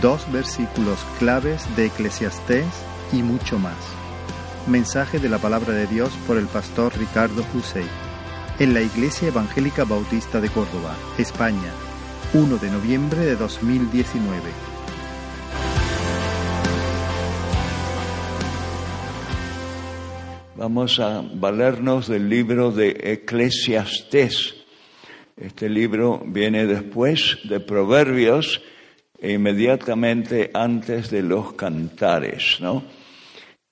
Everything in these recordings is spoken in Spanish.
dos versículos claves de Eclesiastés y mucho más. Mensaje de la palabra de Dios por el pastor Ricardo Husey en la Iglesia Evangélica Bautista de Córdoba, España, 1 de noviembre de 2019. Vamos a valernos del libro de Eclesiastés. Este libro viene después de Proverbios inmediatamente antes de los cantares, ¿no?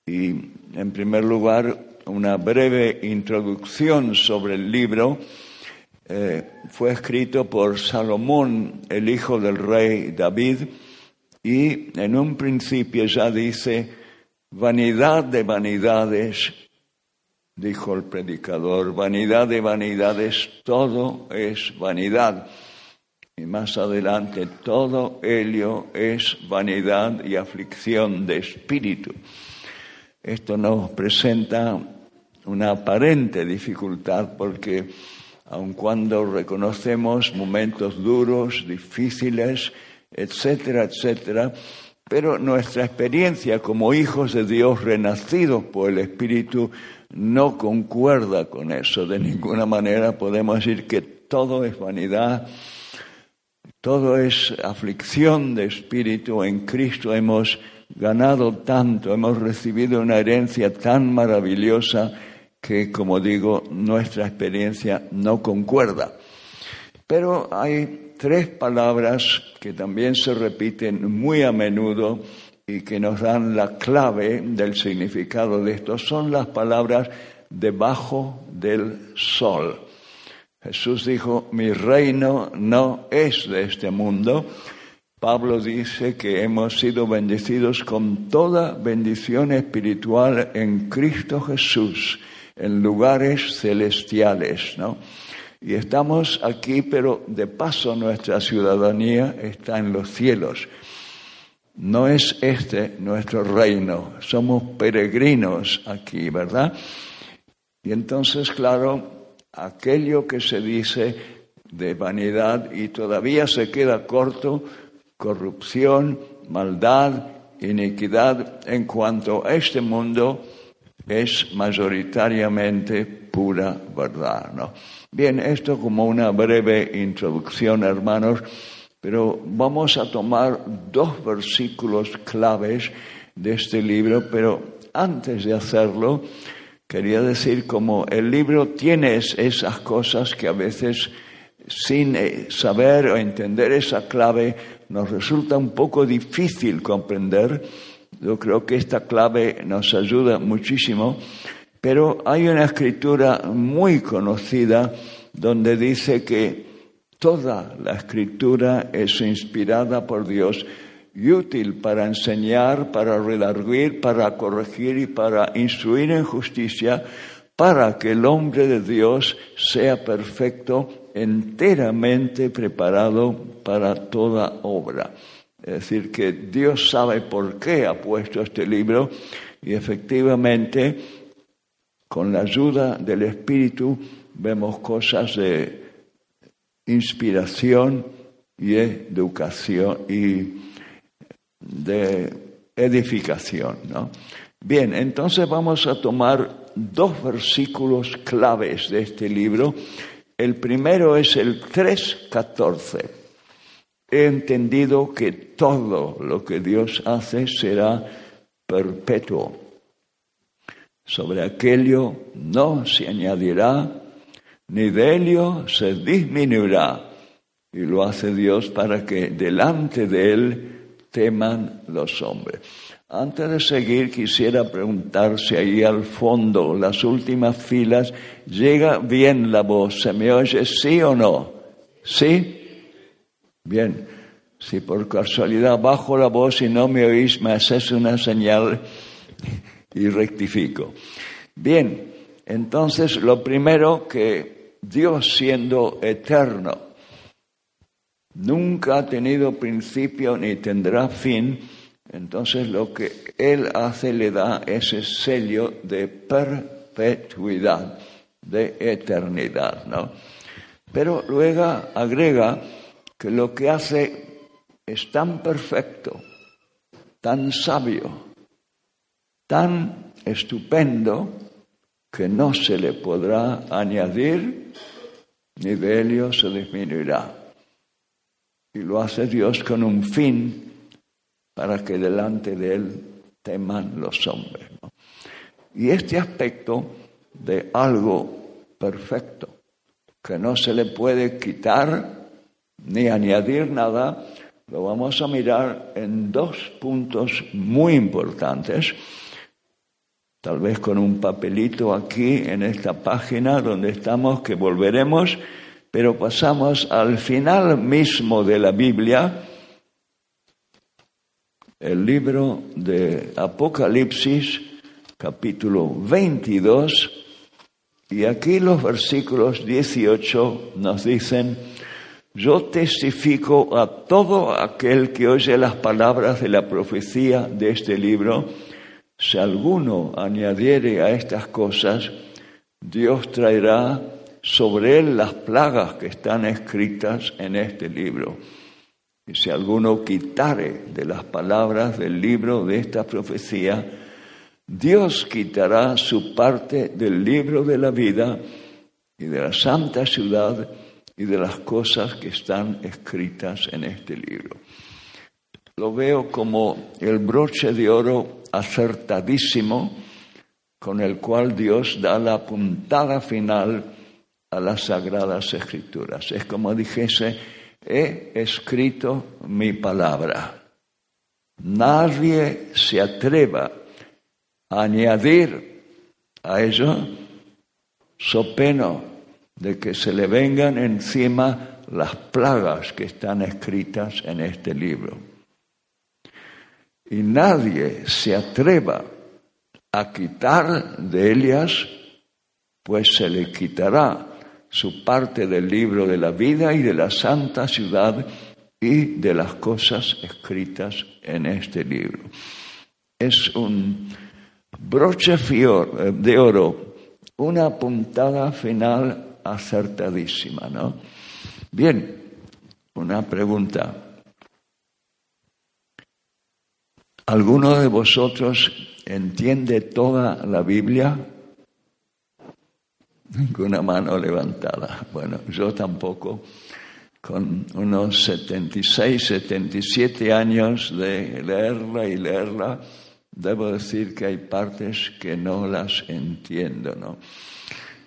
Y en primer lugar, una breve introducción sobre el libro. Eh, fue escrito por Salomón, el hijo del rey David, y en un principio ya dice, vanidad de vanidades, dijo el predicador, vanidad de vanidades, todo es vanidad. Y más adelante, todo ello es vanidad y aflicción de espíritu. Esto nos presenta una aparente dificultad porque aun cuando reconocemos momentos duros, difíciles, etcétera, etcétera, pero nuestra experiencia como hijos de Dios renacidos por el Espíritu no concuerda con eso. De ninguna manera podemos decir que todo es vanidad, todo es aflicción de espíritu. En Cristo hemos ganado tanto, hemos recibido una herencia tan maravillosa que, como digo, nuestra experiencia no concuerda. Pero hay tres palabras que también se repiten muy a menudo y que nos dan la clave del significado de esto. Son las palabras debajo del sol. Jesús dijo, mi reino no es de este mundo. Pablo dice que hemos sido bendecidos con toda bendición espiritual en Cristo Jesús en lugares celestiales, ¿no? Y estamos aquí, pero de paso nuestra ciudadanía está en los cielos. No es este nuestro reino, somos peregrinos aquí, ¿verdad? Y entonces, claro, aquello que se dice de vanidad y todavía se queda corto, corrupción, maldad, iniquidad en cuanto a este mundo, es mayoritariamente pura verdad. ¿no? Bien, esto como una breve introducción, hermanos, pero vamos a tomar dos versículos claves de este libro, pero antes de hacerlo, quería decir como el libro tiene esas cosas que a veces sin eh, saber o entender esa clave nos resulta un poco difícil comprender. Yo creo que esta clave nos ayuda muchísimo, pero hay una escritura muy conocida donde dice que toda la escritura es inspirada por Dios y útil para enseñar, para redarguir, para corregir y para instruir en justicia, para que el hombre de Dios sea perfecto, enteramente preparado para toda obra. Es decir, que Dios sabe por qué ha puesto este libro y efectivamente con la ayuda del Espíritu vemos cosas de inspiración y educación y de edificación. ¿no? Bien, entonces vamos a tomar dos versículos claves de este libro. El primero es el 3.14 he entendido que todo lo que Dios hace será perpetuo. Sobre aquello no se añadirá, ni de ello se disminuirá. Y lo hace Dios para que delante de Él teman los hombres. Antes de seguir, quisiera preguntar si ahí al fondo, las últimas filas, llega bien la voz. ¿Se me oye sí o no? ¿Sí? Bien, si por casualidad bajo la voz y no me oís, me haces una señal y rectifico. Bien, entonces lo primero que Dios siendo eterno, nunca ha tenido principio ni tendrá fin, entonces lo que Él hace le da ese sello de perpetuidad, de eternidad, ¿no? Pero luego agrega que lo que hace es tan perfecto, tan sabio, tan estupendo, que no se le podrá añadir ni de ello se disminuirá. Y lo hace Dios con un fin para que delante de Él teman los hombres. Y este aspecto de algo perfecto, que no se le puede quitar ni añadir nada, lo vamos a mirar en dos puntos muy importantes tal vez con un papelito aquí en esta página donde estamos, que volveremos, pero pasamos al final mismo de la Biblia, el libro de Apocalipsis, capítulo 22, y aquí los versículos 18 nos dicen, yo testifico a todo aquel que oye las palabras de la profecía de este libro, si alguno añadiere a estas cosas, Dios traerá sobre él las plagas que están escritas en este libro. Y si alguno quitare de las palabras del libro de esta profecía, Dios quitará su parte del libro de la vida y de la santa ciudad y de las cosas que están escritas en este libro. Lo veo como el broche de oro acertadísimo con el cual Dios da la puntada final a las sagradas escrituras. Es como dijese, he escrito mi palabra. Nadie se atreva a añadir a ello so peno de que se le vengan encima las plagas que están escritas en este libro y nadie se atreva a quitar de ellas, pues se le quitará su parte del libro de la vida y de la santa ciudad y de las cosas escritas en este libro. Es un broche eh, de oro, una puntada final acertadísima, ¿no? Bien, una pregunta. ¿Alguno de vosotros entiende toda la Biblia? Ninguna mano levantada. Bueno, yo tampoco. Con unos 76, 77 años de leerla y leerla, debo decir que hay partes que no las entiendo, ¿no?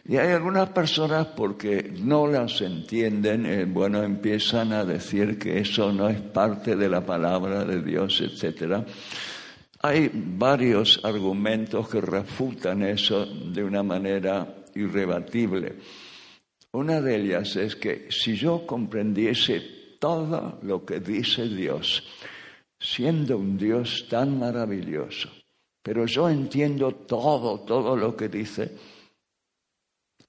Y hay algunas personas porque no las entienden, eh, bueno, empiezan a decir que eso no es parte de la palabra de Dios, etc. Hay varios argumentos que refutan eso de una manera irrebatible. Una de ellas es que si yo comprendiese todo lo que dice Dios, siendo un Dios tan maravilloso, pero yo entiendo todo, todo lo que dice,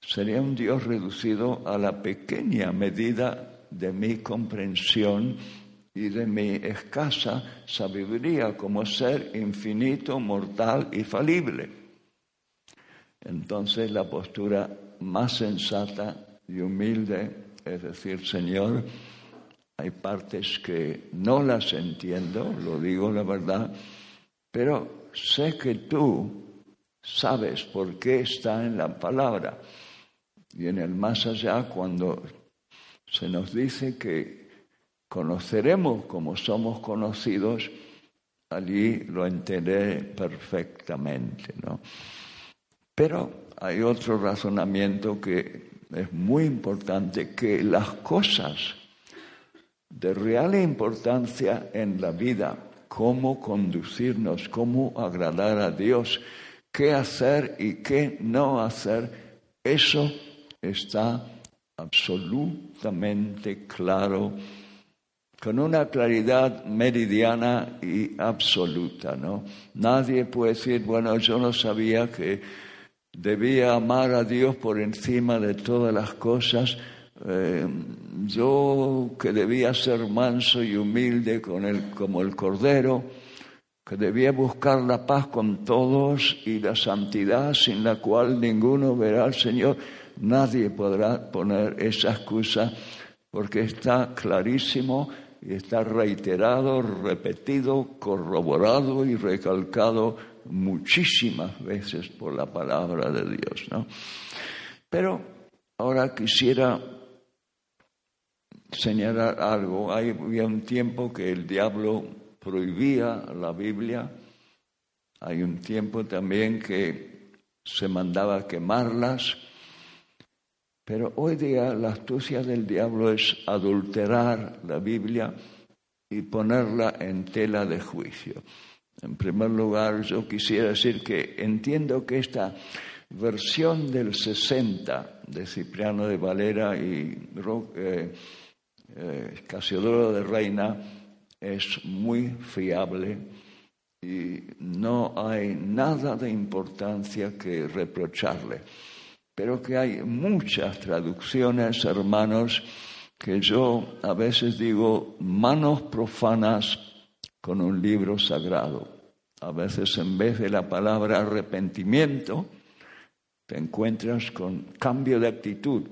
Sería un Dios reducido a la pequeña medida de mi comprensión y de mi escasa sabiduría como ser infinito, mortal y falible. Entonces la postura más sensata y humilde es decir, Señor, hay partes que no las entiendo, lo digo la verdad, pero sé que tú sabes por qué está en la palabra. Y en el más allá, cuando se nos dice que conoceremos como somos conocidos, allí lo entenderé perfectamente, ¿no? Pero hay otro razonamiento que es muy importante, que las cosas de real importancia en la vida, cómo conducirnos, cómo agradar a Dios, qué hacer y qué no hacer, eso está absolutamente claro, con una claridad meridiana y absoluta, ¿no? Nadie puede decir, bueno, yo no sabía que debía amar a Dios por encima de todas las cosas, eh, yo que debía ser manso y humilde con como el cordero, que debía buscar la paz con todos y la santidad sin la cual ninguno verá al Señor. Nadie podrá poner esa excusa porque está clarísimo y está reiterado, repetido, corroborado y recalcado muchísimas veces por la palabra de Dios. ¿no? Pero ahora quisiera señalar algo. Hay, un tiempo que el diablo prohibía la Biblia. Hay un tiempo también que se mandaba quemarlas. Pero hoy día la astucia del diablo es adulterar la Biblia y ponerla en tela de juicio. En primer lugar, yo quisiera decir que entiendo que esta versión del 60 de Cipriano de Valera y eh, eh, Casiodoro de Reina es muy fiable y no hay nada de importancia que reprocharle. Pero que hay muchas traducciones, hermanos, que yo a veces digo manos profanas con un libro sagrado. A veces en vez de la palabra arrepentimiento, te encuentras con cambio de actitud,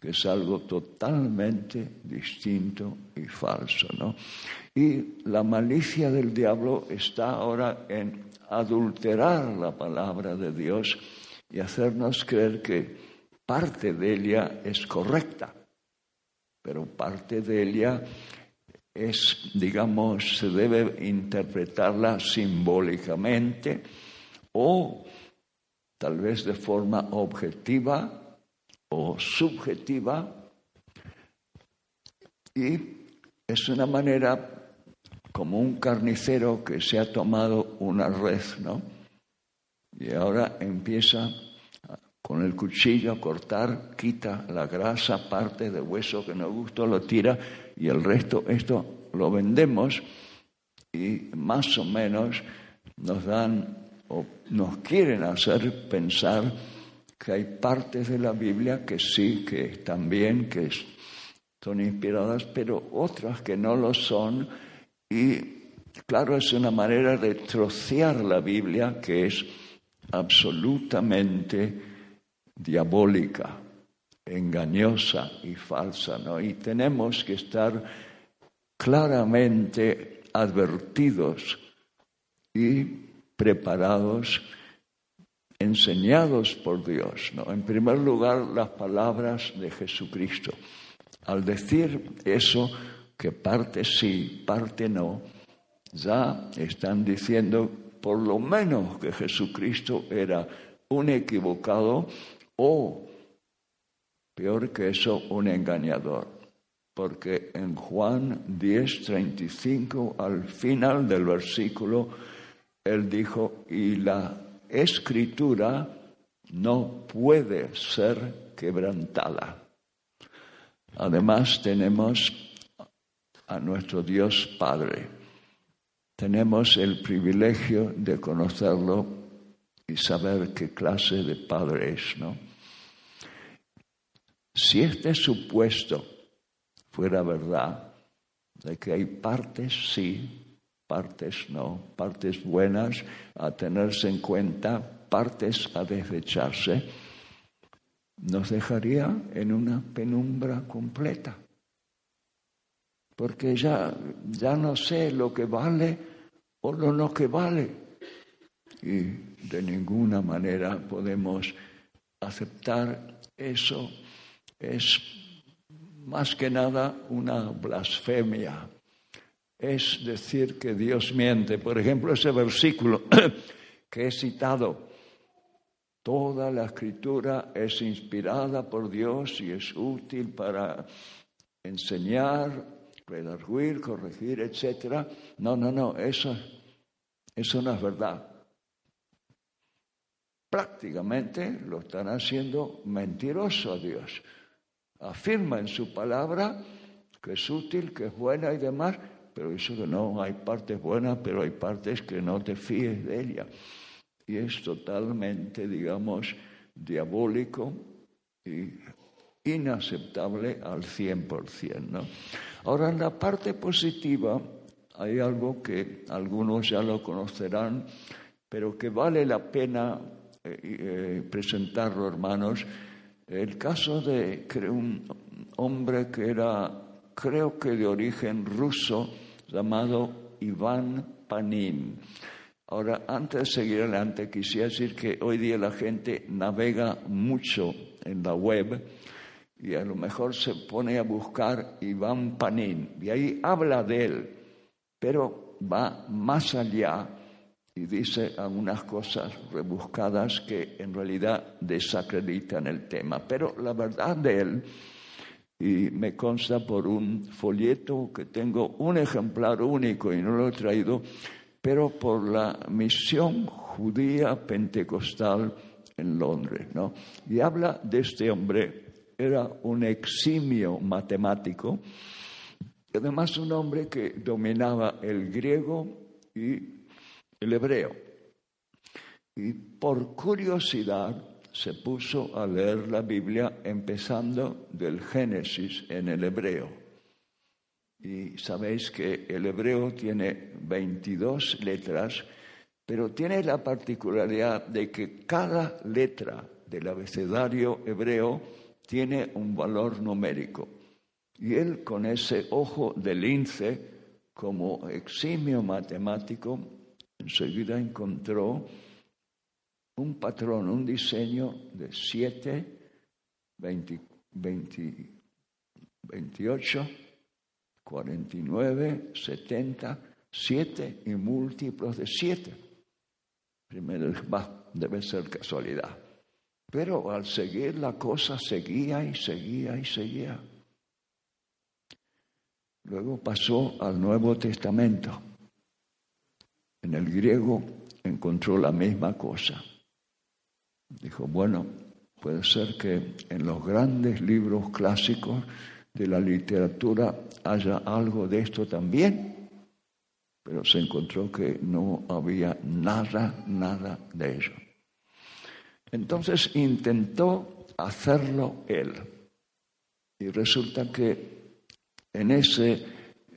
que es algo totalmente distinto y falso. ¿no? Y la malicia del diablo está ahora en adulterar la palabra de Dios y hacernos creer que parte de ella es correcta, pero parte de ella es, digamos, se debe interpretarla simbólicamente o tal vez de forma objetiva o subjetiva y es una manera como un carnicero que se ha tomado una red, ¿no? Y ahora empieza con el cuchillo a cortar, quita la grasa, parte de hueso que no gustó, lo tira y el resto, esto lo vendemos y más o menos nos dan o nos quieren hacer pensar que hay partes de la Biblia que sí, que están bien, que son inspiradas, pero otras que no lo son. Y claro, es una manera de trocear la Biblia que es absolutamente diabólica, engañosa y falsa, ¿no? Y tenemos que estar claramente advertidos y preparados, enseñados por Dios. ¿no? En primer lugar, las palabras de Jesucristo. Al decir eso, que parte sí, parte no, ya están diciendo por lo menos que Jesucristo era un equivocado o, peor que eso, un engañador. Porque en Juan 10, 35, al final del versículo, él dijo, y la escritura no puede ser quebrantada. Además tenemos a nuestro Dios Padre. Tenemos el privilegio de conocerlo y saber qué clase de Padre es, ¿no? Si este supuesto fuera verdad, de que hay partes sí partes no, partes buenas a tenerse en cuenta, partes a desecharse, nos dejaría en una penumbra completa. Porque ya, ya no sé lo que vale o lo no que vale. Y de ninguna manera podemos aceptar eso. Es más que nada una blasfemia es decir que Dios miente. Por ejemplo, ese versículo que he citado, toda la escritura es inspirada por Dios y es útil para enseñar, redarguir, corregir, etc. No, no, no, eso, eso no es verdad. Prácticamente lo están haciendo mentiroso a Dios. Afirma en su palabra que es útil, que es buena y demás, pero eso que no, hay partes buenas, pero hay partes que no te fíes de ella. Y es totalmente, digamos, diabólico y inaceptable al 100%. ¿no? Ahora, en la parte positiva hay algo que algunos ya lo conocerán, pero que vale la pena eh, eh, presentarlo, hermanos. El caso de un hombre que era creo que de origen ruso, llamado Iván Panin. Ahora, antes de seguir adelante, quisiera decir que hoy día la gente navega mucho en la web y a lo mejor se pone a buscar Iván Panin y ahí habla de él, pero va más allá y dice algunas cosas rebuscadas que en realidad desacreditan el tema. Pero la verdad de él, y me consta por un folleto que tengo un ejemplar único y no lo he traído, pero por la misión judía pentecostal en Londres, ¿no? Y habla de este hombre, era un eximio matemático, y además un hombre que dominaba el griego y el hebreo. Y por curiosidad se puso a leer la Biblia empezando del Génesis en el hebreo. Y sabéis que el hebreo tiene 22 letras, pero tiene la particularidad de que cada letra del abecedario hebreo tiene un valor numérico. Y él con ese ojo de lince, como eximio matemático, enseguida encontró un patrón, un diseño de 7, 28, 49, 70, 7 y múltiplos de 7. Primero, va, debe ser casualidad. Pero al seguir la cosa seguía y seguía y seguía. Luego pasó al Nuevo Testamento en el griego encontró la misma cosa. Dijo, bueno, puede ser que en los grandes libros clásicos de la literatura haya algo de esto también, pero se encontró que no había nada, nada de ello. Entonces intentó hacerlo él. Y resulta que en ese,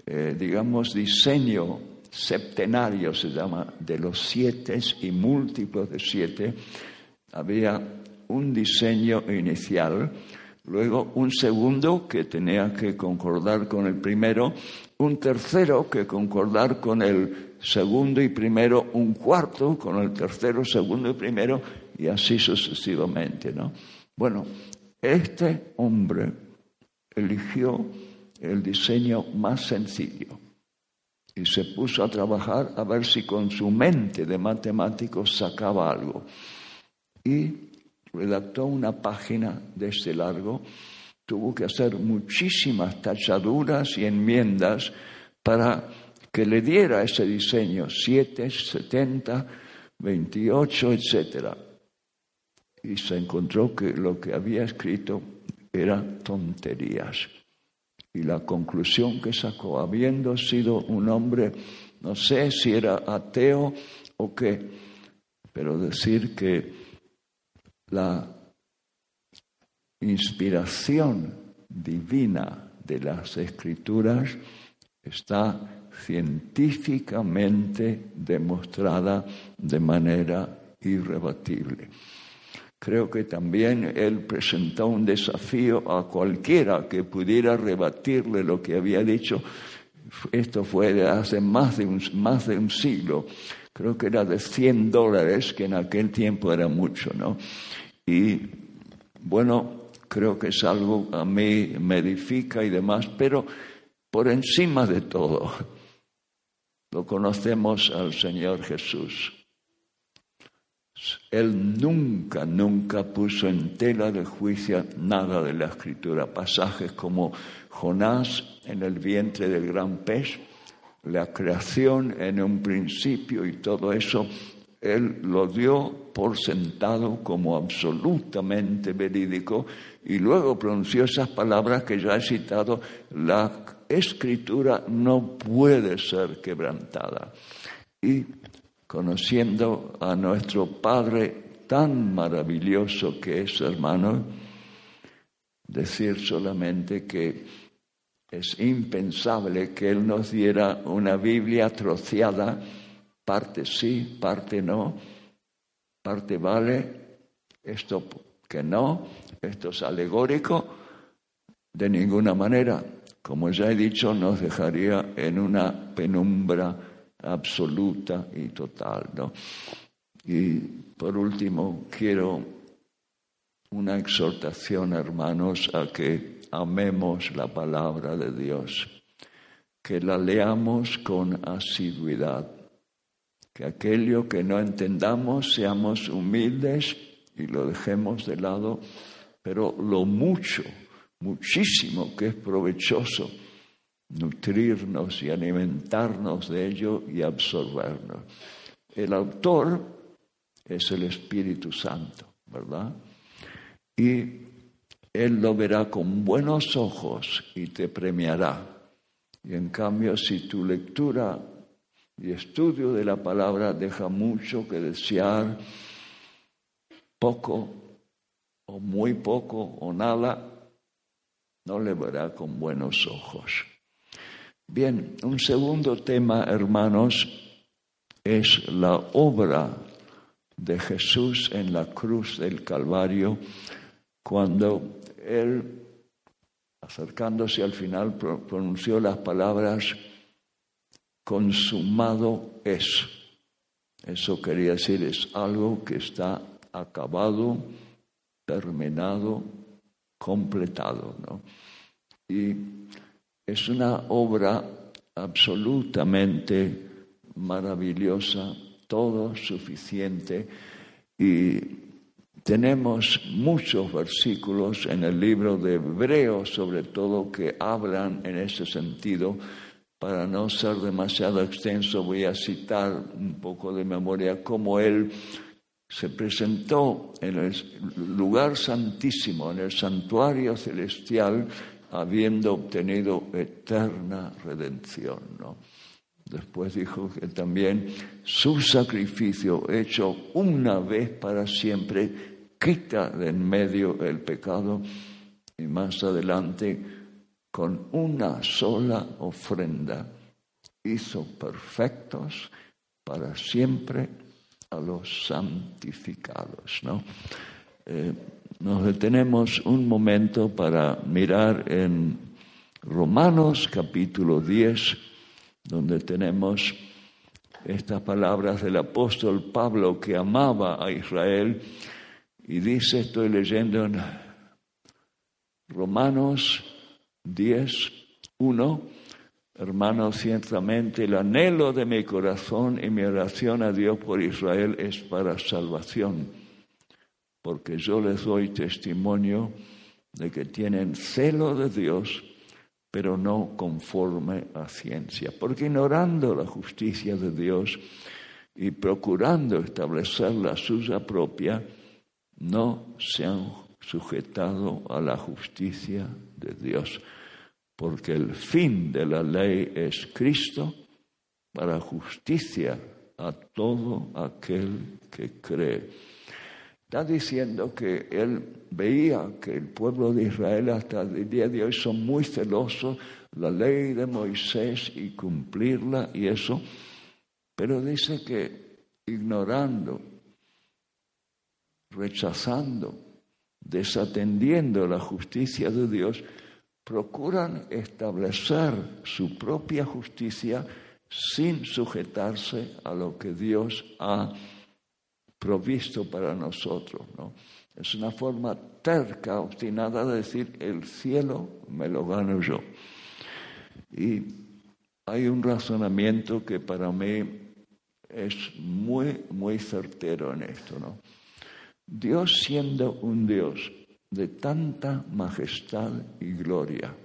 eh, digamos, diseño septenario se llama, de los siete y múltiplos de siete, había un diseño inicial, luego un segundo que tenía que concordar con el primero, un tercero que concordar con el segundo y primero, un cuarto con el tercero, segundo y primero, y así sucesivamente, ¿no? Bueno, este hombre eligió el diseño más sencillo y se puso a trabajar a ver si con su mente de matemático sacaba algo. Y redactó una página de este largo, tuvo que hacer muchísimas tachaduras y enmiendas para que le diera ese diseño, 7, 70, 28, etc. Y se encontró que lo que había escrito era tonterías. Y la conclusión que sacó, habiendo sido un hombre, no sé si era ateo o qué, pero decir que la inspiración divina de las escrituras está científicamente demostrada de manera irrebatible. Creo que también él presentó un desafío a cualquiera que pudiera rebatirle lo que había dicho. Esto fue de hace más de un, más de un siglo. Creo que era de 100 dólares, que en aquel tiempo era mucho, ¿no? Y bueno, creo que es algo a mí me edifica y demás, pero por encima de todo, lo conocemos al Señor Jesús. Él nunca, nunca puso en tela de juicio nada de la escritura. Pasajes como Jonás en el vientre del gran pez, la creación en un principio y todo eso, él lo dio por sentado como absolutamente verídico y luego pronunció esas palabras que ya he citado, la escritura no puede ser quebrantada. Y conociendo a nuestro Padre tan maravilloso que es, hermano, decir solamente que es impensable que Él nos diera una Biblia troceada, parte sí, parte no, parte vale, esto que no, esto es alegórico, de ninguna manera. como ya he dicho, nos dejaría en una penumbra absoluta y total. Y por último, quiero una exhortación, hermanos, a que amemos la palabra de Dios, que la leamos con asiduidad, que aquello que no entendamos seamos humildes y lo dejemos de lado, pero lo mucho, muchísimo que es provechoso, nutrirnos y alimentarnos de ello y absorbernos. El autor es el Espíritu Santo, ¿verdad? Y Él lo verá con buenos ojos y te premiará. Y en cambio, si tu lectura y estudio de la palabra deja mucho que desear, poco o muy poco o nada, no le verá con buenos ojos. Bien, un segundo tema, hermanos, es la obra de Jesús en la cruz del Calvario, cuando Él, acercándose al final, pronunció las palabras, consumado es. Eso quería decir, es algo que está acabado, terminado, completado. ¿no? Y es una obra absolutamente maravillosa, todo suficiente y tenemos muchos versículos en el libro de Hebreos, sobre todo, que hablan en ese sentido. Para no ser demasiado extenso, voy a citar un poco de memoria cómo él se presentó en el lugar santísimo, en el santuario celestial, habiendo obtenido eterna redención. ¿no? Después dijo que también su sacrificio hecho una vez para siempre quita de en medio el pecado y más adelante con una sola ofrenda hizo perfectos para siempre a los santificados. ¿no? Eh, nos detenemos un momento para mirar en Romanos capítulo 10 donde tenemos estas palabras del apóstol Pablo que amaba a Israel. Y dice, estoy leyendo en Romanos 10, 1, hermanos, ciertamente el anhelo de mi corazón y mi oración a Dios por Israel es para salvación, porque yo les doy testimonio de que tienen celo de Dios pero no conforme a ciencia, porque ignorando la justicia de Dios y procurando establecer la suya propia, no se han sujetado a la justicia de Dios, porque el fin de la ley es Cristo para justicia a todo aquel que cree. Está diciendo que él veía que el pueblo de Israel hasta el día de hoy son muy celosos, la ley de Moisés y cumplirla y eso, pero dice que ignorando, rechazando, desatendiendo la justicia de Dios, procuran establecer su propia justicia sin sujetarse a lo que Dios ha provisto para nosotros. ¿no? Es una forma terca, obstinada de decir, el cielo me lo gano yo. Y hay un razonamiento que para mí es muy, muy certero en esto. ¿no? Dios siendo un Dios de tanta majestad y gloria,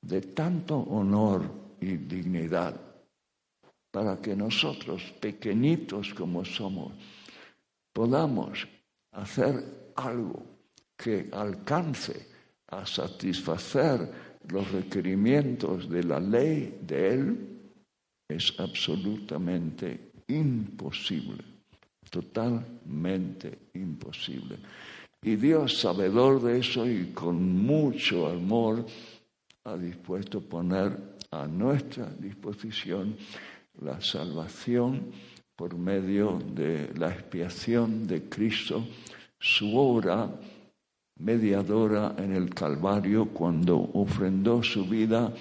de tanto honor y dignidad, para que nosotros, pequeñitos como somos, podamos hacer algo que alcance a satisfacer los requerimientos de la ley de Él, es absolutamente imposible, totalmente imposible. Y Dios, sabedor de eso y con mucho amor, ha dispuesto poner a nuestra disposición la salvación por medio de la expiación de Cristo, su obra mediadora en el Calvario cuando ofrendó su vida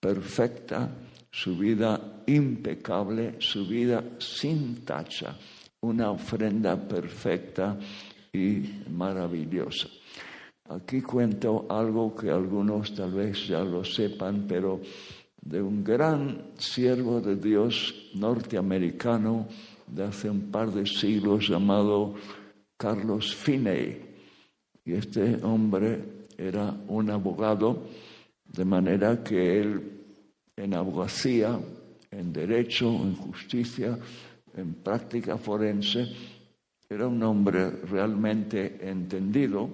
perfecta, su vida impecable, su vida sin tacha, una ofrenda perfecta y maravillosa. Aquí cuento algo que algunos tal vez ya lo sepan, pero de un gran siervo de Dios norteamericano de hace un par de siglos llamado Carlos Finney. Y este hombre era un abogado, de manera que él en abogacía, en derecho, en justicia, en práctica forense, era un hombre realmente entendido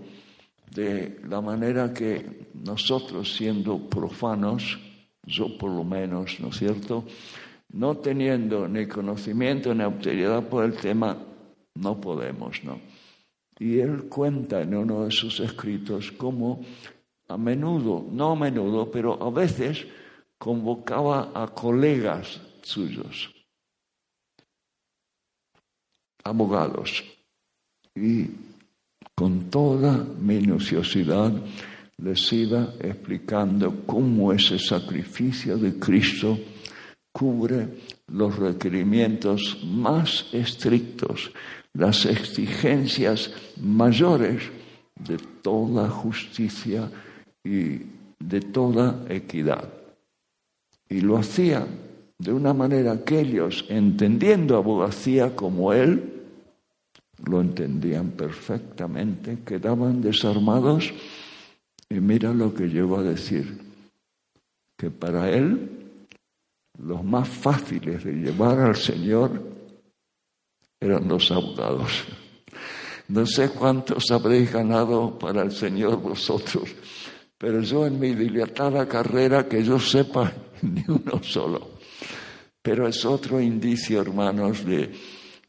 de la manera que nosotros siendo profanos, yo por lo menos, ¿no es cierto?, no teniendo ni conocimiento ni autoridad por el tema, no podemos, ¿no? Y él cuenta en uno de sus escritos cómo a menudo, no a menudo, pero a veces convocaba a colegas suyos, abogados, y con toda minuciosidad les iba explicando cómo ese sacrificio de Cristo cubre los requerimientos más estrictos, las exigencias mayores de toda justicia y de toda equidad. Y lo hacía de una manera que ellos, entendiendo abogacía como él, lo entendían perfectamente, quedaban desarmados y mira lo que llegó a decir, que para él los más fáciles de llevar al Señor eran los abogados. No sé cuántos habréis ganado para el Señor vosotros, pero yo en mi dilatada carrera, que yo sepa, ni uno solo. Pero es otro indicio, hermanos, de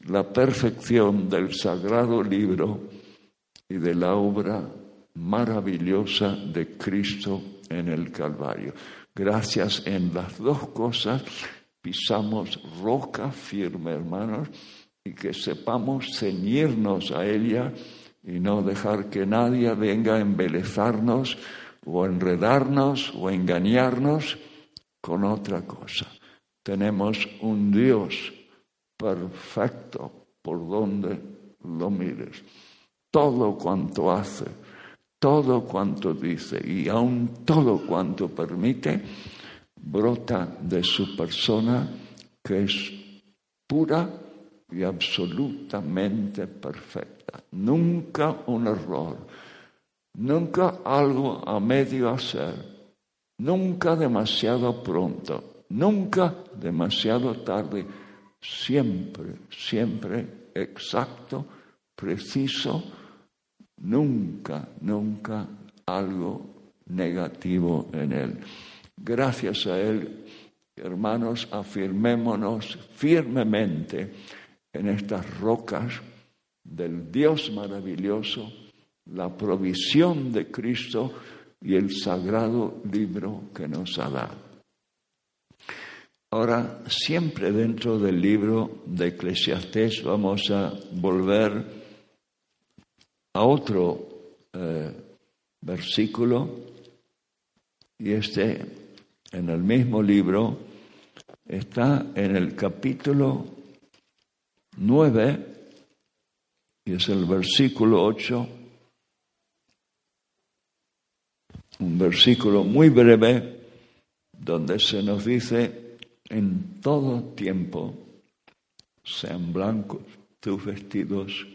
la perfección del sagrado libro y de la obra maravillosa de Cristo en el Calvario. Gracias en las dos cosas pisamos roca firme, hermanos, y que sepamos ceñirnos a ella y no dejar que nadie venga a embelezarnos o enredarnos o engañarnos con otra cosa. Tenemos un Dios perfecto por donde lo mires. Todo cuanto hace todo cuanto dice y aun todo cuanto permite brota de su persona que es pura y absolutamente perfecta. Nunca un error, nunca algo a medio hacer, nunca demasiado pronto, nunca demasiado tarde, siempre, siempre exacto, preciso, nunca, nunca algo negativo en Él. Gracias a Él, hermanos, afirmémonos firmemente en estas rocas del Dios maravilloso, la provisión de Cristo y el sagrado libro que nos ha dado. Ahora, siempre dentro del libro de Eclesiastés vamos a volver a otro eh, versículo y este en el mismo libro está en el capítulo 9 y es el versículo 8, un versículo muy breve donde se nos dice en todo tiempo sean blancos tus vestidos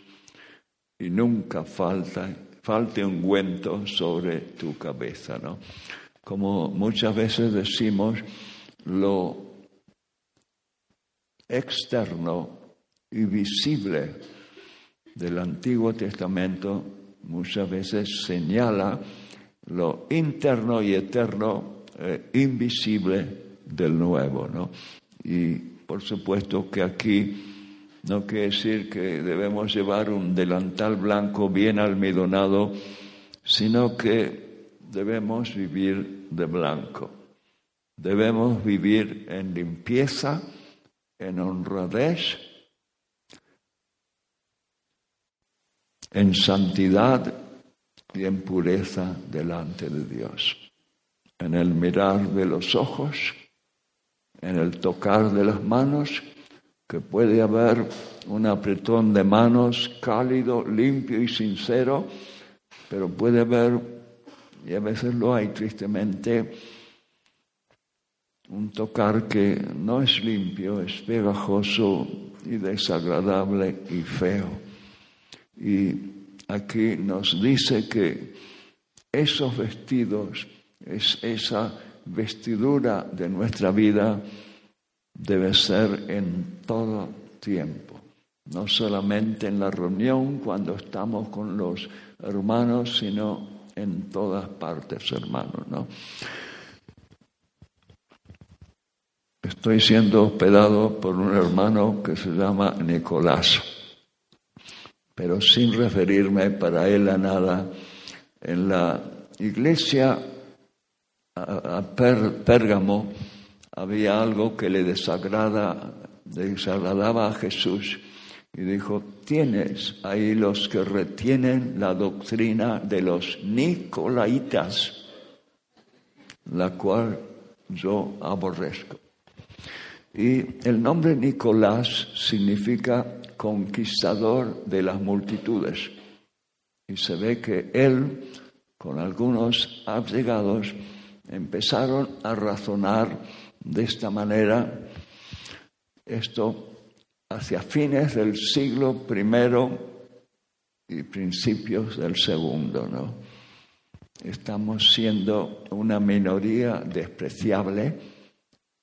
y nunca falta, falte ungüento sobre tu cabeza, ¿no? Como muchas veces decimos, lo externo y visible del Antiguo Testamento muchas veces señala lo interno y eterno, eh, invisible del Nuevo, ¿no? Y por supuesto que aquí no quiere decir que debemos llevar un delantal blanco bien almidonado, sino que debemos vivir de blanco. Debemos vivir en limpieza, en honradez, en santidad, y en pureza delante de Dios. En el mirar de los ojos, en el tocar de las manos, que puede haber un apretón de manos cálido, limpio y sincero, pero puede haber, y a veces lo hay tristemente, un tocar que no es limpio, es pegajoso y desagradable y feo. Y aquí nos dice que esos vestidos, es esa vestidura de nuestra vida debe ser en todo tiempo, no solamente en la reunión cuando estamos con los hermanos, sino en todas partes, hermanos, ¿no? Estoy siendo hospedado por un hermano que se llama Nicolás, pero sin referirme para él a nada. En la iglesia a Pérgamo había algo que le desagrada, desagradaba a Jesús y dijo, tienes ahí los que retienen la doctrina de los Nicolaitas, la cual yo aborrezco. Y el nombre Nicolás significa conquistador de las multitudes. Y se ve que él, con algunos allegados, empezaron a razonar de esta manera. Esto hacia fines del siglo I y principios del segundo, ¿no? Estamos siendo una minoría despreciable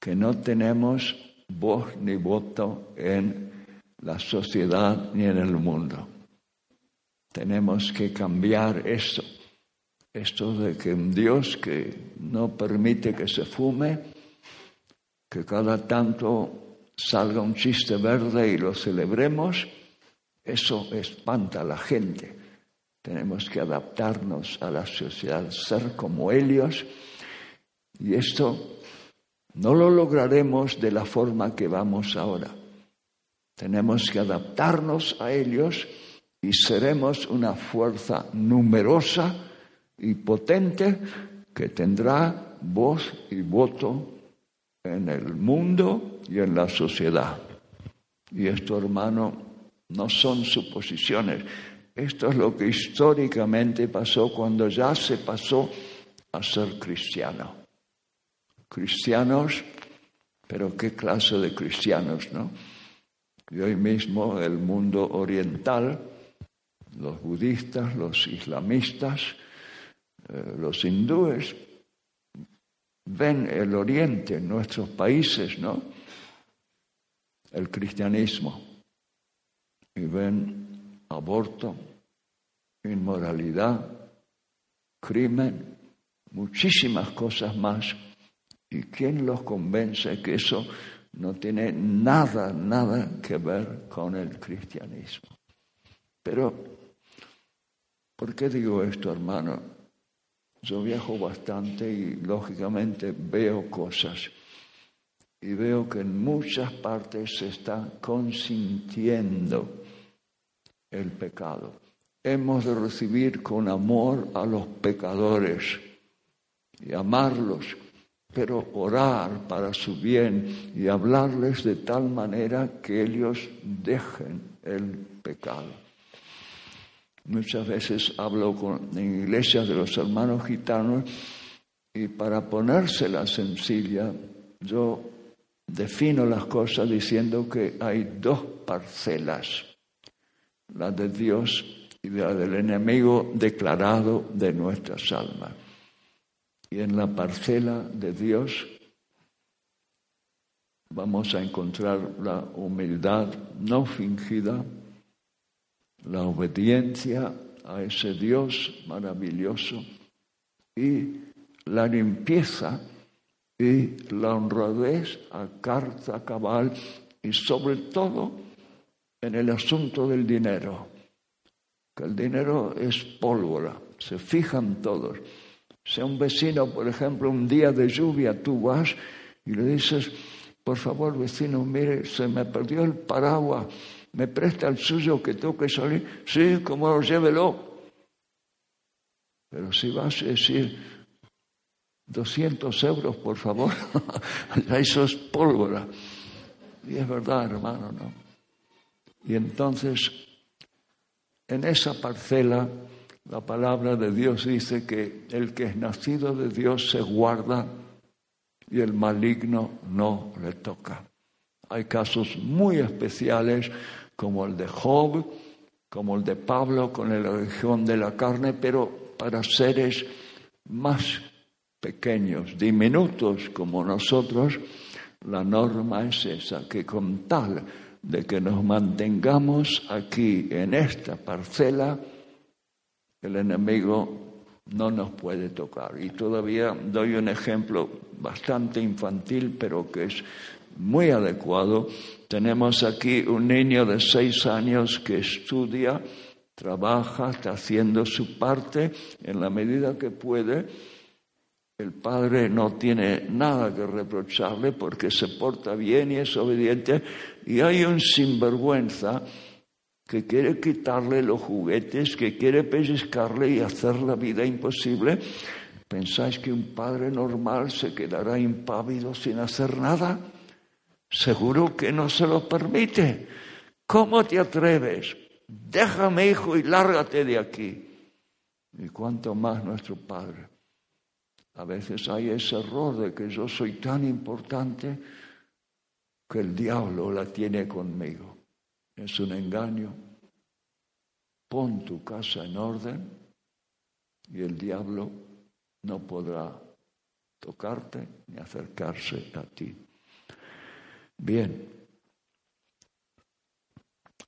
que no tenemos voz ni voto en la sociedad ni en el mundo. Tenemos que cambiar esto, esto de que un Dios que no permite que se fume, que cada tanto salga un chiste verde y lo celebremos, eso espanta a la gente. Tenemos que adaptarnos a la sociedad, ser como ellos. Y esto no lo lograremos de la forma que vamos ahora. Tenemos que adaptarnos a ellos y seremos una fuerza numerosa y potente que tendrá voz y voto en el mundo y en la sociedad. Y esto, hermano, no son suposiciones. Esto es lo que históricamente pasó cuando ya se pasó a ser cristiano cristianos, pero qué clase de cristianos, ¿no? Y hoy mismo el mundo oriental, los budistas, los islamistas, eh, los hindúes, ven el oriente en nuestros países, ¿no? El cristianismo. Y ven aborto, inmoralidad, crimen, muchísimas cosas más ¿Y quién los convence que eso no tiene nada, nada que ver con el cristianismo? Pero, ¿por qué digo esto, hermano? Yo viajo bastante y lógicamente veo cosas y veo que en muchas partes se está consintiendo el pecado. Hemos de recibir con amor a los pecadores y amarlos pero orar para su bien y hablarles de tal manera que ellos dejen el pecado. Muchas veces hablo con, en iglesias de los hermanos gitanos y para ponérsela sencilla, yo defino las cosas diciendo que hay dos parcelas, la de Dios y la del enemigo declarado de nuestras almas. Y en la parcela de Dios vamos a encontrar la humildad no fingida, la obediencia a ese Dios maravilloso y la limpieza y la honradez a carta cabal y sobre todo en el asunto del dinero, que el dinero es pólvora, se fijan todos. Si un vecino, por ejemplo, un día de lluvia, tú vas y le dices, por favor, vecino, mire, se me perdió el paraguas, me presta el suyo que tengo que salir. Sí, como lo llévelo. Pero si vas a decir 200 euros, por favor, eso es pólvora. Y es verdad, hermano, ¿no? Y entonces, en esa parcela, la palabra de Dios dice que el que es nacido de Dios se guarda y el maligno no le toca. Hay casos muy especiales como el de Job, como el de Pablo con la religión de la carne, pero para seres más pequeños, diminutos como nosotros, la norma es esa, que con tal de que nos mantengamos aquí en esta parcela, el enemigo no nos puede tocar. Y todavía doy un ejemplo bastante infantil, pero que es muy adecuado. Tenemos aquí un niño de seis años que estudia, trabaja, está haciendo su parte en la medida que puede. El padre no tiene nada que reprocharle porque se porta bien y es obediente. Y hay un sinvergüenza que quiere quitarle los juguetes, que quiere pellizcarle y hacer la vida imposible. ¿Pensáis que un padre normal se quedará impávido sin hacer nada? Seguro que no se lo permite. ¿Cómo te atreves? Déjame, hijo, y lárgate de aquí. Y cuánto más nuestro Padre. A veces hay ese error de que yo soy tan importante que el diablo la tiene conmigo. Es un engaño. Pon tu casa en orden y el diablo no podrá tocarte ni acercarse a ti. Bien,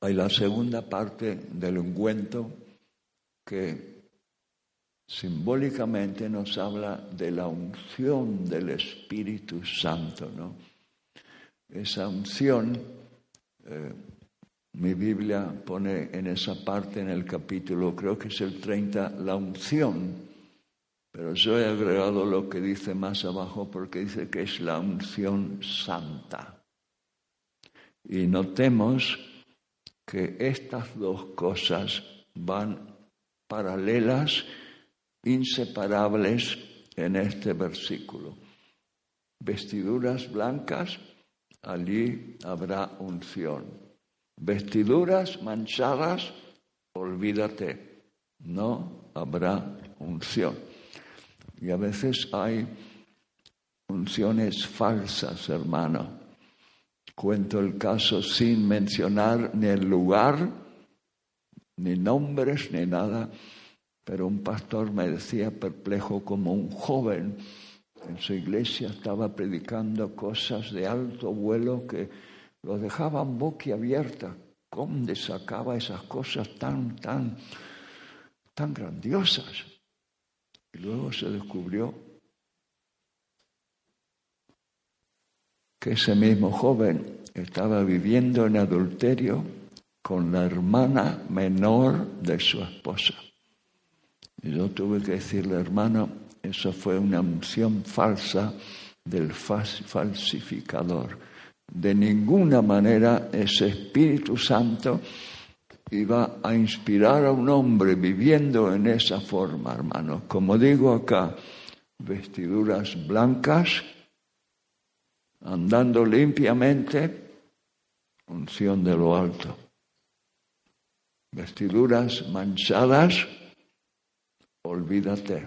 hay la segunda parte del ungüento que simbólicamente nos habla de la unción del Espíritu Santo, ¿no? Esa unción, eh, mi Biblia pone en esa parte, en el capítulo, creo que es el 30, la unción, pero yo he agregado lo que dice más abajo porque dice que es la unción santa. Y notemos que estas dos cosas van paralelas, inseparables en este versículo. Vestiduras blancas, allí habrá unción. Vestiduras manchadas, olvídate, no habrá unción. Y a veces hay unciones falsas, hermano Cuento el caso sin mencionar ni el lugar, ni nombres, ni nada, pero un pastor me decía perplejo como un joven en su iglesia estaba predicando cosas de alto vuelo que lo dejaban boquiabierta. ¿Cómo sacaba esas cosas tan, tan, tan grandiosas? Y luego se descubrió que ese mismo joven estaba viviendo en adulterio con la hermana menor de su esposa. Y yo tuve que decirle, hermano, eso fue una unción falsa del falsificador. De ninguna manera ese Espíritu Santo iba a inspirar a un hombre viviendo en esa forma, hermano. Como digo acá, vestiduras blancas, andando limpiamente, unción de lo alto. Vestiduras manchadas, olvídate.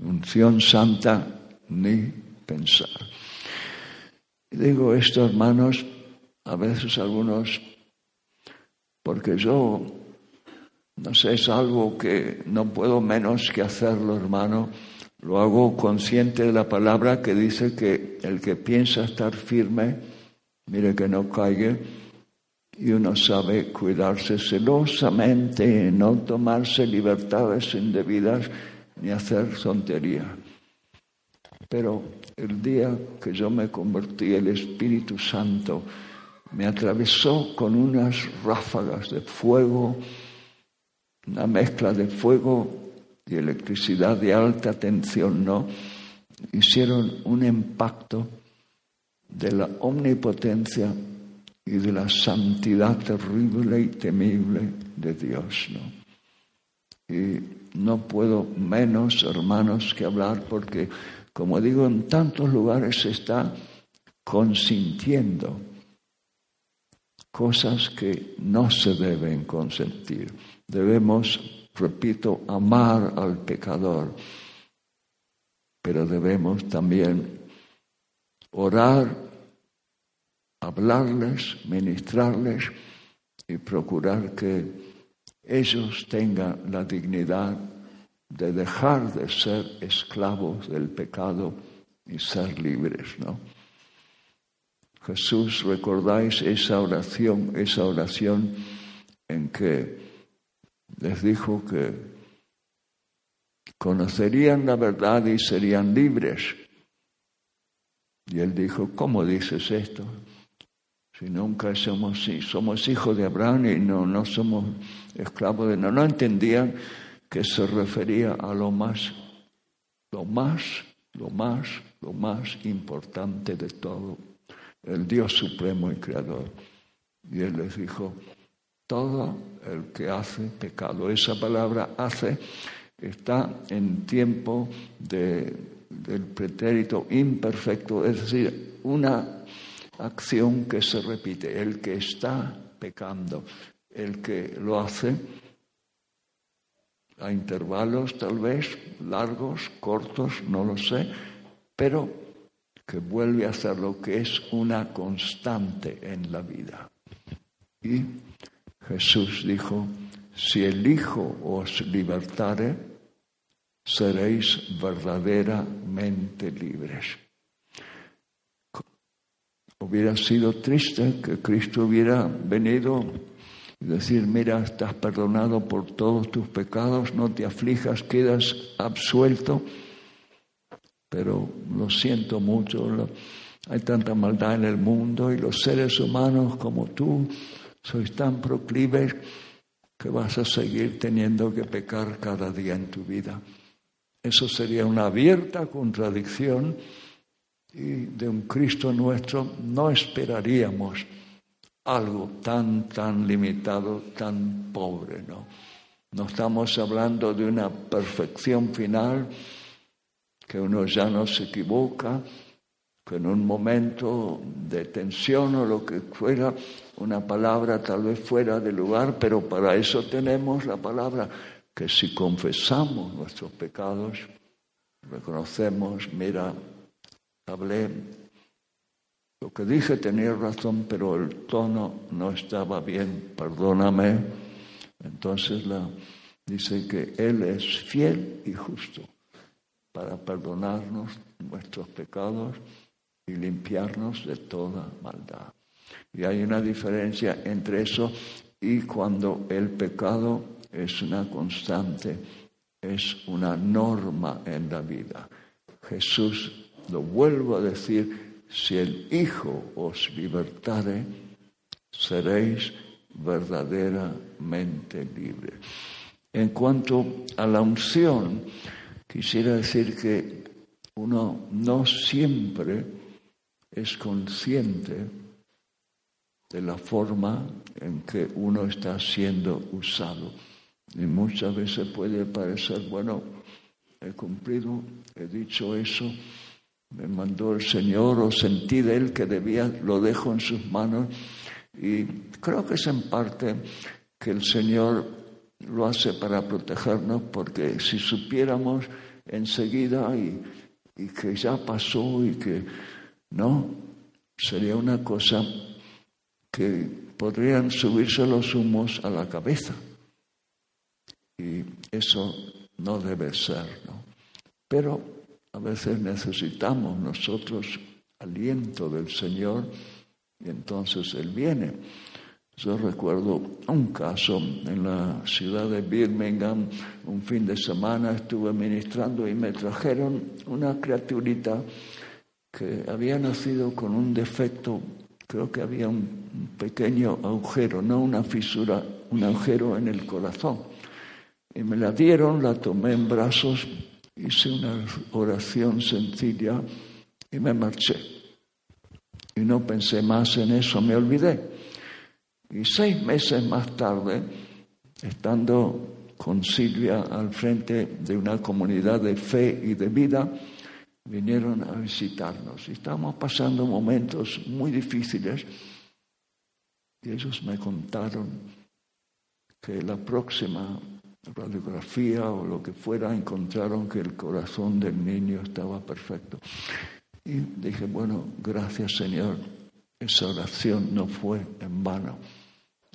Unción santa, ni pensar. Digo esto, hermanos, a veces algunos, porque yo, no sé, es algo que no puedo menos que hacerlo, hermano, lo hago consciente de la palabra que dice que el que piensa estar firme, mire que no caiga, y uno sabe cuidarse celosamente, no tomarse libertades indebidas ni hacer tontería. Pero el día que yo me convertí, el Espíritu Santo me atravesó con unas ráfagas de fuego, una mezcla de fuego y electricidad de alta tensión, ¿no? Hicieron un impacto de la omnipotencia y de la santidad terrible y temible de Dios, ¿no? Y no puedo menos, hermanos, que hablar porque, como digo, en tantos lugares se está consintiendo cosas que no se deben consentir. Debemos, repito, amar al pecador, pero debemos también orar, hablarles, ministrarles y procurar que ellos tengan la dignidad de dejar de ser esclavos del pecado y ser libres, ¿no? Jesús, recordáis esa oración, esa oración en que les dijo que conocerían la verdad y serían libres. Y él dijo, ¿cómo dices esto? Si nunca somos, hijos de Abraham y no, no somos esclavos de no, no entendían que se refería a lo más, lo más, lo más, lo más importante de todo, el Dios supremo y creador. Y él les dijo, todo el que hace pecado, esa palabra hace está en tiempo de, del pretérito imperfecto, es decir, una acción que se repite. El que está pecando, el que lo hace a intervalos tal vez largos, cortos, no lo sé, pero que vuelve a hacer lo que es una constante en la vida. Y Jesús dijo, si el Hijo os libertare, seréis verdaderamente libres. Hubiera sido triste que Cristo hubiera venido y decir, mira, estás perdonado por todos tus pecados, no te aflijas, quedas absuelto. Pero lo siento mucho, hay tanta maldad en el mundo y los seres humanos como tú sois tan proclives que vas a seguir teniendo que pecar cada día en tu vida. Eso sería una abierta contradicción y de un Cristo nuestro no esperaríamos algo tan, tan limitado, tan pobre, ¿no? No estamos hablando de una perfección final, que uno ya no se equivoca, que en un momento de tensión o lo que fuera, una palabra tal vez fuera de lugar, pero para eso tenemos la palabra que si confesamos nuestros pecados, reconocemos, mira, hablé, lo que dije tenía razón, pero el tono no estaba bien, perdóname. Entonces dice que Él es fiel y justo para perdonarnos nuestros pecados y limpiarnos de toda maldad. Y hay una diferencia entre eso y cuando el pecado es una constante, es una norma en la vida. Jesús lo vuelvo a decir, si el Hijo os libertare, seréis verdaderamente libres. En cuanto a la unción, quisiera decir que uno no siempre es consciente de la forma en que uno está siendo usado. Y muchas veces puede parecer, bueno, he cumplido, he dicho eso, me mandó el Señor o sentí de Él que debía, lo dejo en sus manos y creo que es en parte que el Señor lo hace para protegernos porque si supiéramos enseguida y, y que ya pasó y que no, sería una cosa que podrían subirse los humos a la cabeza. Y eso no debe ser, ¿no? Pero a veces necesitamos nosotros aliento del Señor y entonces Él viene. Yo recuerdo un caso en la ciudad de Birmingham, un fin de semana estuve ministrando y me trajeron una criaturita que había nacido con un defecto, creo que había un pequeño agujero, no una fisura, un agujero en el corazón. Y me la dieron, la tomé en brazos hice una oración sencilla y me marché. Y no pensé más en eso, me olvidé. Y seis meses más tarde, estando con Silvia al frente de una comunidad de fe y de vida, vinieron a visitarnos. Estábamos pasando momentos muy difíciles y ellos me contaron que la próxima radiografía o lo que fuera encontraron que el corazón del niño estaba perfecto. Y dije, bueno, gracias Señor, esa oración no fue en vano.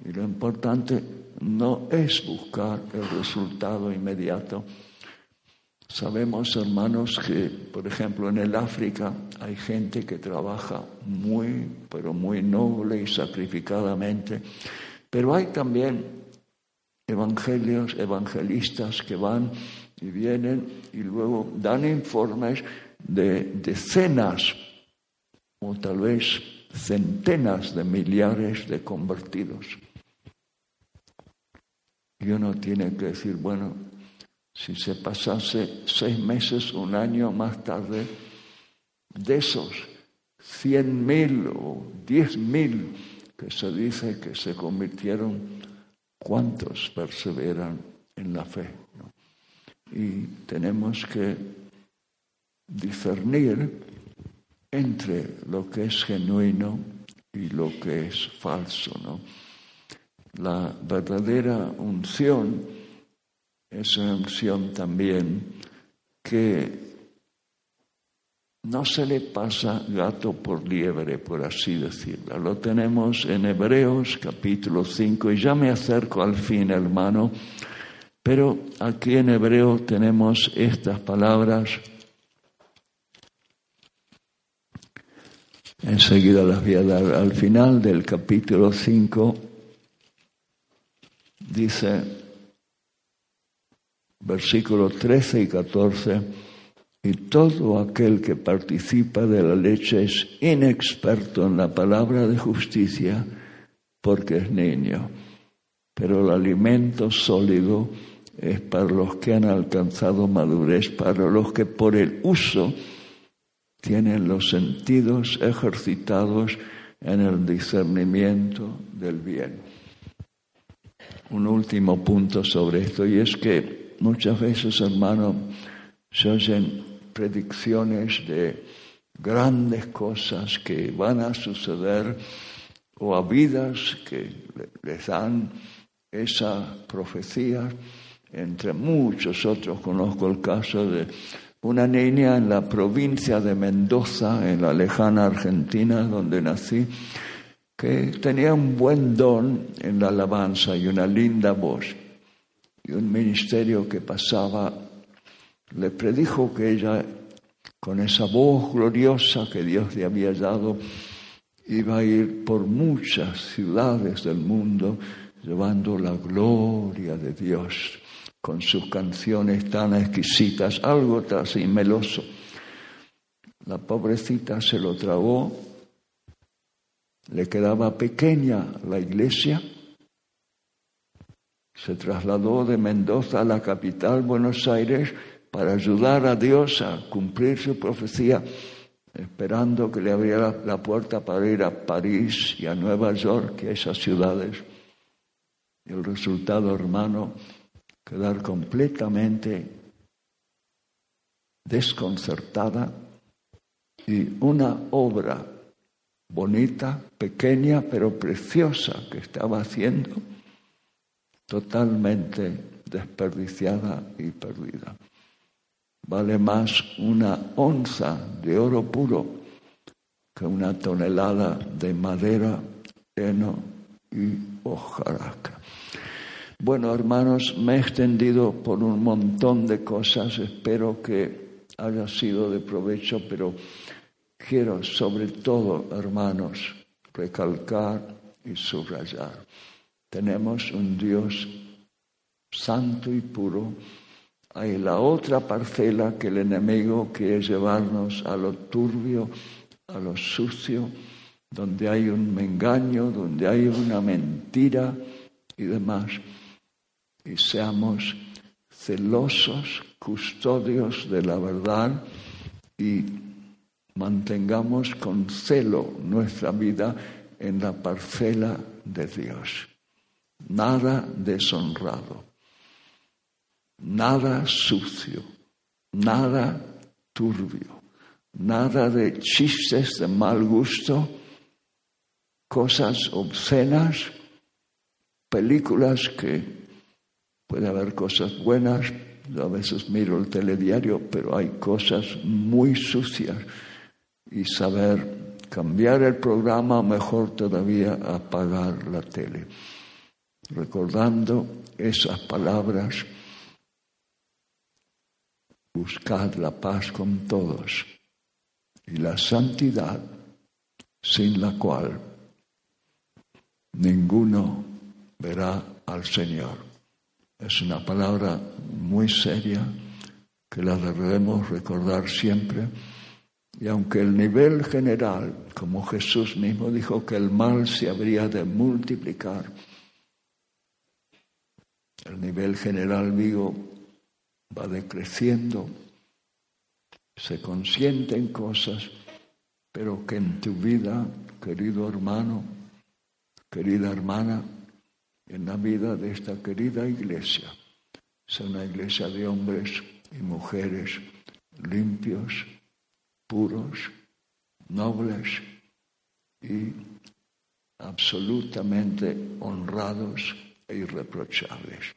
Y lo importante no es buscar el resultado inmediato. Sabemos, hermanos, que, por ejemplo, en el África hay gente que trabaja muy, pero muy noble y sacrificadamente, pero hay también evangelios, evangelistas que van y vienen y luego dan informes de decenas o tal vez centenas de millares de convertidos. Y uno tiene que decir, bueno, si se pasase seis meses, un año más tarde, de esos cien mil o diez mil que se dice que se convirtieron, ¿cuántos perseveran en la fe? Y tenemos que discernir entre lo que es genuino y lo que es falso. ¿no? La verdadera unción es una unción también que no se le pasa gato por liebre, por así decirlo. Lo tenemos en Hebreos capítulo 5 y ya me acerco al fin, hermano, pero aquí en Hebreos tenemos estas palabras Enseguida las voy a dar. Al final del capítulo 5 dice, versículos 13 y 14, y todo aquel que participa de la leche es inexperto en la palabra de justicia porque es niño, pero el alimento sólido es para los que han alcanzado madurez, para los que por el uso tienen los sentidos ejercitados en el discernimiento del bien. Un último punto sobre esto, y es que muchas veces, hermano, se oyen predicciones de grandes cosas que van a suceder o a vidas que les dan esa profecía. Entre muchos otros conozco el caso de una niña en la provincia de Mendoza, en la lejana Argentina, donde nací, que tenía un buen don en la alabanza y una linda voz. Y un ministerio que pasaba le predijo que ella, con esa voz gloriosa que Dios le había dado, iba a ir por muchas ciudades del mundo llevando la gloria de Dios con sus canciones tan exquisitas, algo así meloso. La pobrecita se lo tragó, le quedaba pequeña la iglesia, se trasladó de Mendoza a la capital, Buenos Aires, para ayudar a Dios a cumplir su profecía, esperando que le abriera la puerta para ir a París y a Nueva York y a esas ciudades. Y el resultado, hermano, quedar completamente desconcertada y una obra bonita, pequeña, pero preciosa que estaba haciendo, totalmente desperdiciada y perdida. Vale más una onza de oro puro que una tonelada de madera, heno y hojarasca. Bueno, hermanos, me he extendido por un montón de cosas, espero que haya sido de provecho, pero quiero sobre todo, hermanos, recalcar y subrayar. Tenemos un Dios santo y puro. Hay la otra parcela que el enemigo quiere llevarnos a lo turbio, a lo sucio, donde hay un engaño, donde hay una mentira y demás y seamos celosos, custodios de la verdad y mantengamos con celo nuestra vida en la parcela de Dios. Nada deshonrado. nada sucio, nada turbio, nada de chistes de mal gusto, cosas obscenas, películas que puede haber cosas buenas, a veces miro el telediario, pero hay cosas muy sucias. Y saber cambiar el programa, mejor todavía apagar la tele, recordando esas palabras, buscad la paz con todos y la santidad sin la cual ninguno verá al Señor. Es una palabra muy seria que la debemos recordar siempre. Y aunque el nivel general, como Jesús mismo dijo que el mal se habría de multiplicar, el nivel general vivo va decreciendo, se consienten cosas, pero que en tu vida, querido hermano, querida hermana, en la vida de esta querida iglesia, sea una iglesia de hombres y mujeres limpios, puros, nobles y absolutamente honrados e irreprochables.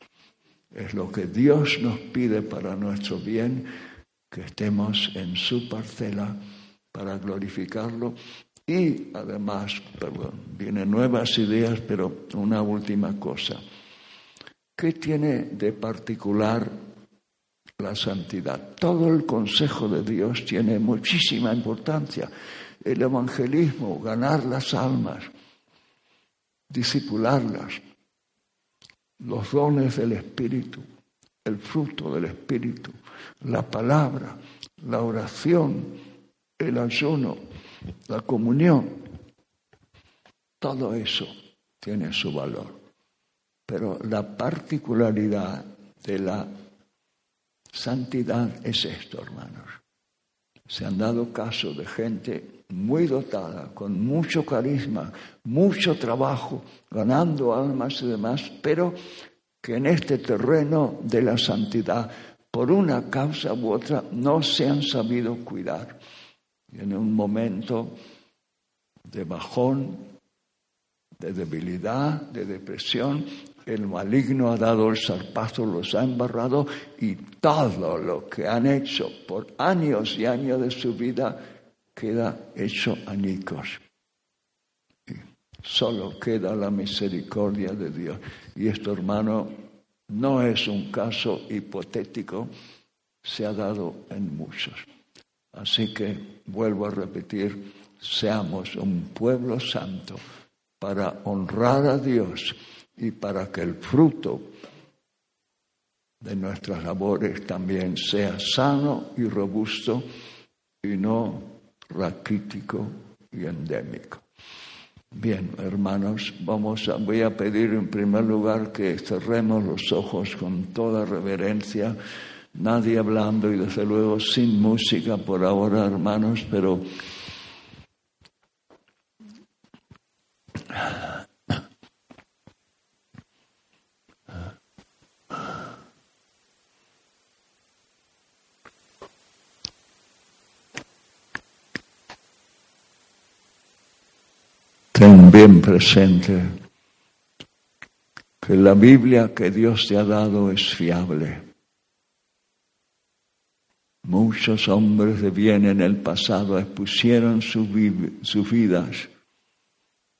Es lo que Dios nos pide para nuestro bien, que estemos en su parcela para glorificarlo y además, perdón, vienen nuevas ideas, pero una última cosa. ¿Qué tiene de particular la santidad? Todo el consejo de Dios tiene muchísima importancia. El evangelismo, ganar las almas, disipularlas, los dones del Espíritu, el fruto del Espíritu, la palabra, la oración, el ayuno, la comunión, todo eso tiene su valor. Pero la particularidad de la santidad es esto, hermanos. Se han dado caso de gente muy dotada, con mucho carisma, mucho trabajo, ganando almas y demás, pero que en este terreno de la santidad, por una causa u otra, no se han sabido cuidar. En un momento de bajón, de debilidad, de depresión, el maligno ha dado el zarpazo, los ha embarrado y todo lo que han hecho por años y años de su vida queda hecho añicos. Solo queda la misericordia de Dios. Y esto, hermano, no es un caso hipotético, se ha dado en muchos. Así que vuelvo a repetir, seamos un pueblo santo para honrar a Dios y para que el fruto de nuestras labores también sea sano y robusto y no raquítico y endémico. Bien, hermanos, vamos a, voy a pedir en primer lugar que cerremos los ojos con toda reverencia nadie hablando y desde luego sin música por ahora, hermanos, pero ten bien presente que la Biblia que Dios te ha dado es fiable. Muchos hombres de bien en el pasado expusieron sus vidas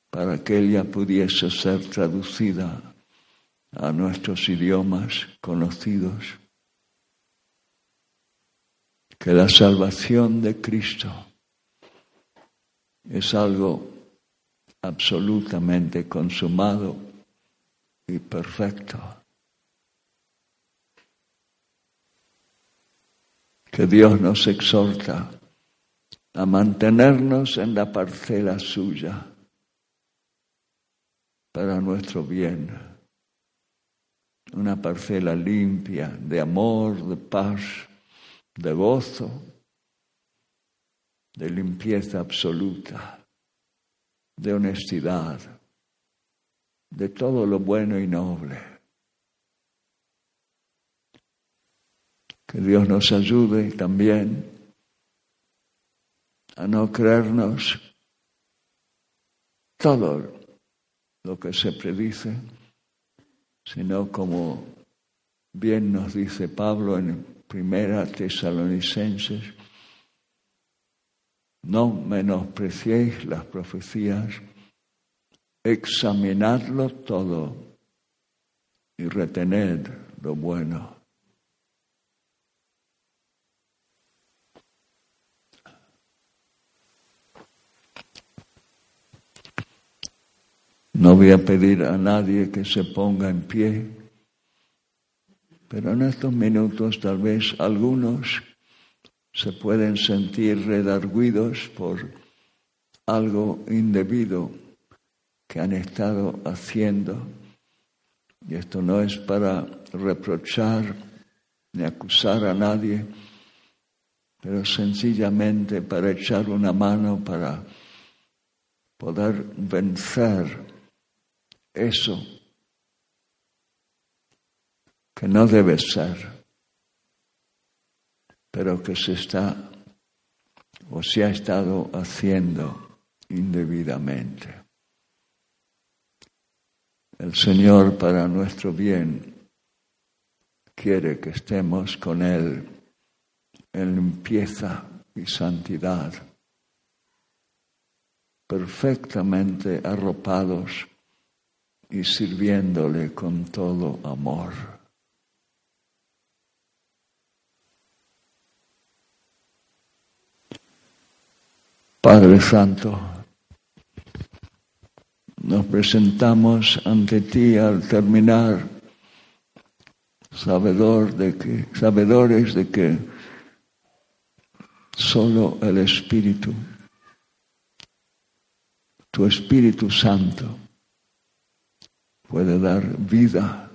para que ella pudiese ser traducida a nuestros idiomas conocidos. Que la salvación de Cristo es algo absolutamente consumado y perfecto. que Dios nos exhorta a mantenernos en la parcela suya para nuestro bien. Una parcela limpia de amor, de paz, de gozo, de limpieza absoluta, de honestidad, de todo lo bueno y noble. Que Dios nos ayude también a no creernos todo lo que se predice, sino como bien nos dice Pablo en Primera Tesalonicenses, no menospreciéis las profecías, examinadlo todo y retened lo bueno. No voy a pedir a nadie que se ponga en pie, pero en estos minutos tal vez algunos se pueden sentir redarguidos por algo indebido que han estado haciendo. Y esto no es para reprochar ni acusar a nadie, pero sencillamente para echar una mano para poder vencer eso que no debe ser, pero que se está o se ha estado haciendo indebidamente. El Señor para nuestro bien quiere que estemos con Él en limpieza y santidad, perfectamente arropados y sirviéndole con todo amor. Padre Santo, nos presentamos ante ti al terminar, sabedor de que, sabedores de que solo el Espíritu, tu Espíritu Santo, puede dar vida,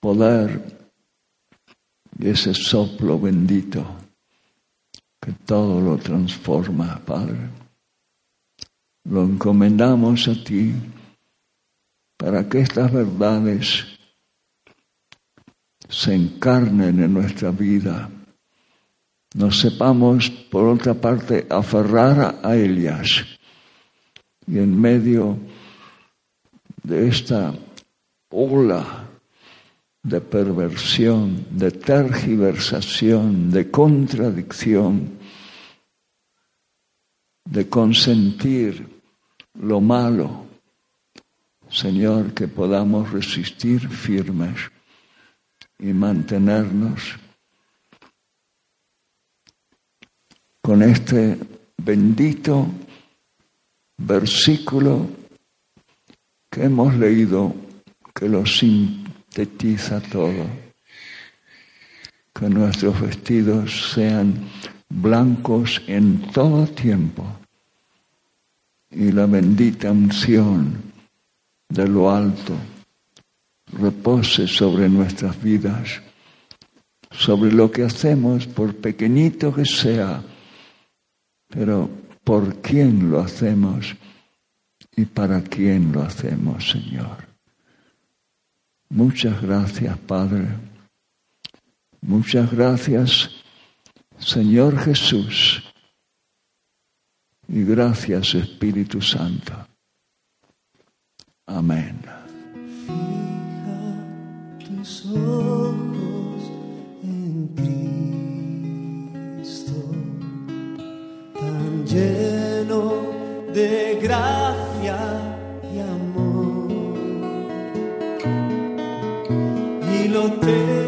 poder y ese soplo bendito que todo lo transforma, Padre. Lo encomendamos a ti para que estas verdades se encarnen en nuestra vida. Nos sepamos, por otra parte, aferrar a ellas y en medio de esta ola de perversión, de tergiversación, de contradicción, de consentir lo malo, Señor, que podamos resistir firmes y mantenernos con este bendito versículo que hemos leído que lo sintetiza todo. Que nuestros vestidos sean blancos en todo tiempo y la bendita unción de lo alto repose sobre nuestras vidas, sobre lo que hacemos, por pequeñito que sea, pero por quién lo hacemos y para quién lo hacemos, Señor. Muchas gracias, Padre. Muchas gracias, Señor Jesús. Y gracias, Espíritu Santo. Amén. Fija tus ojos en Cristo, tan lleno de gracia teu.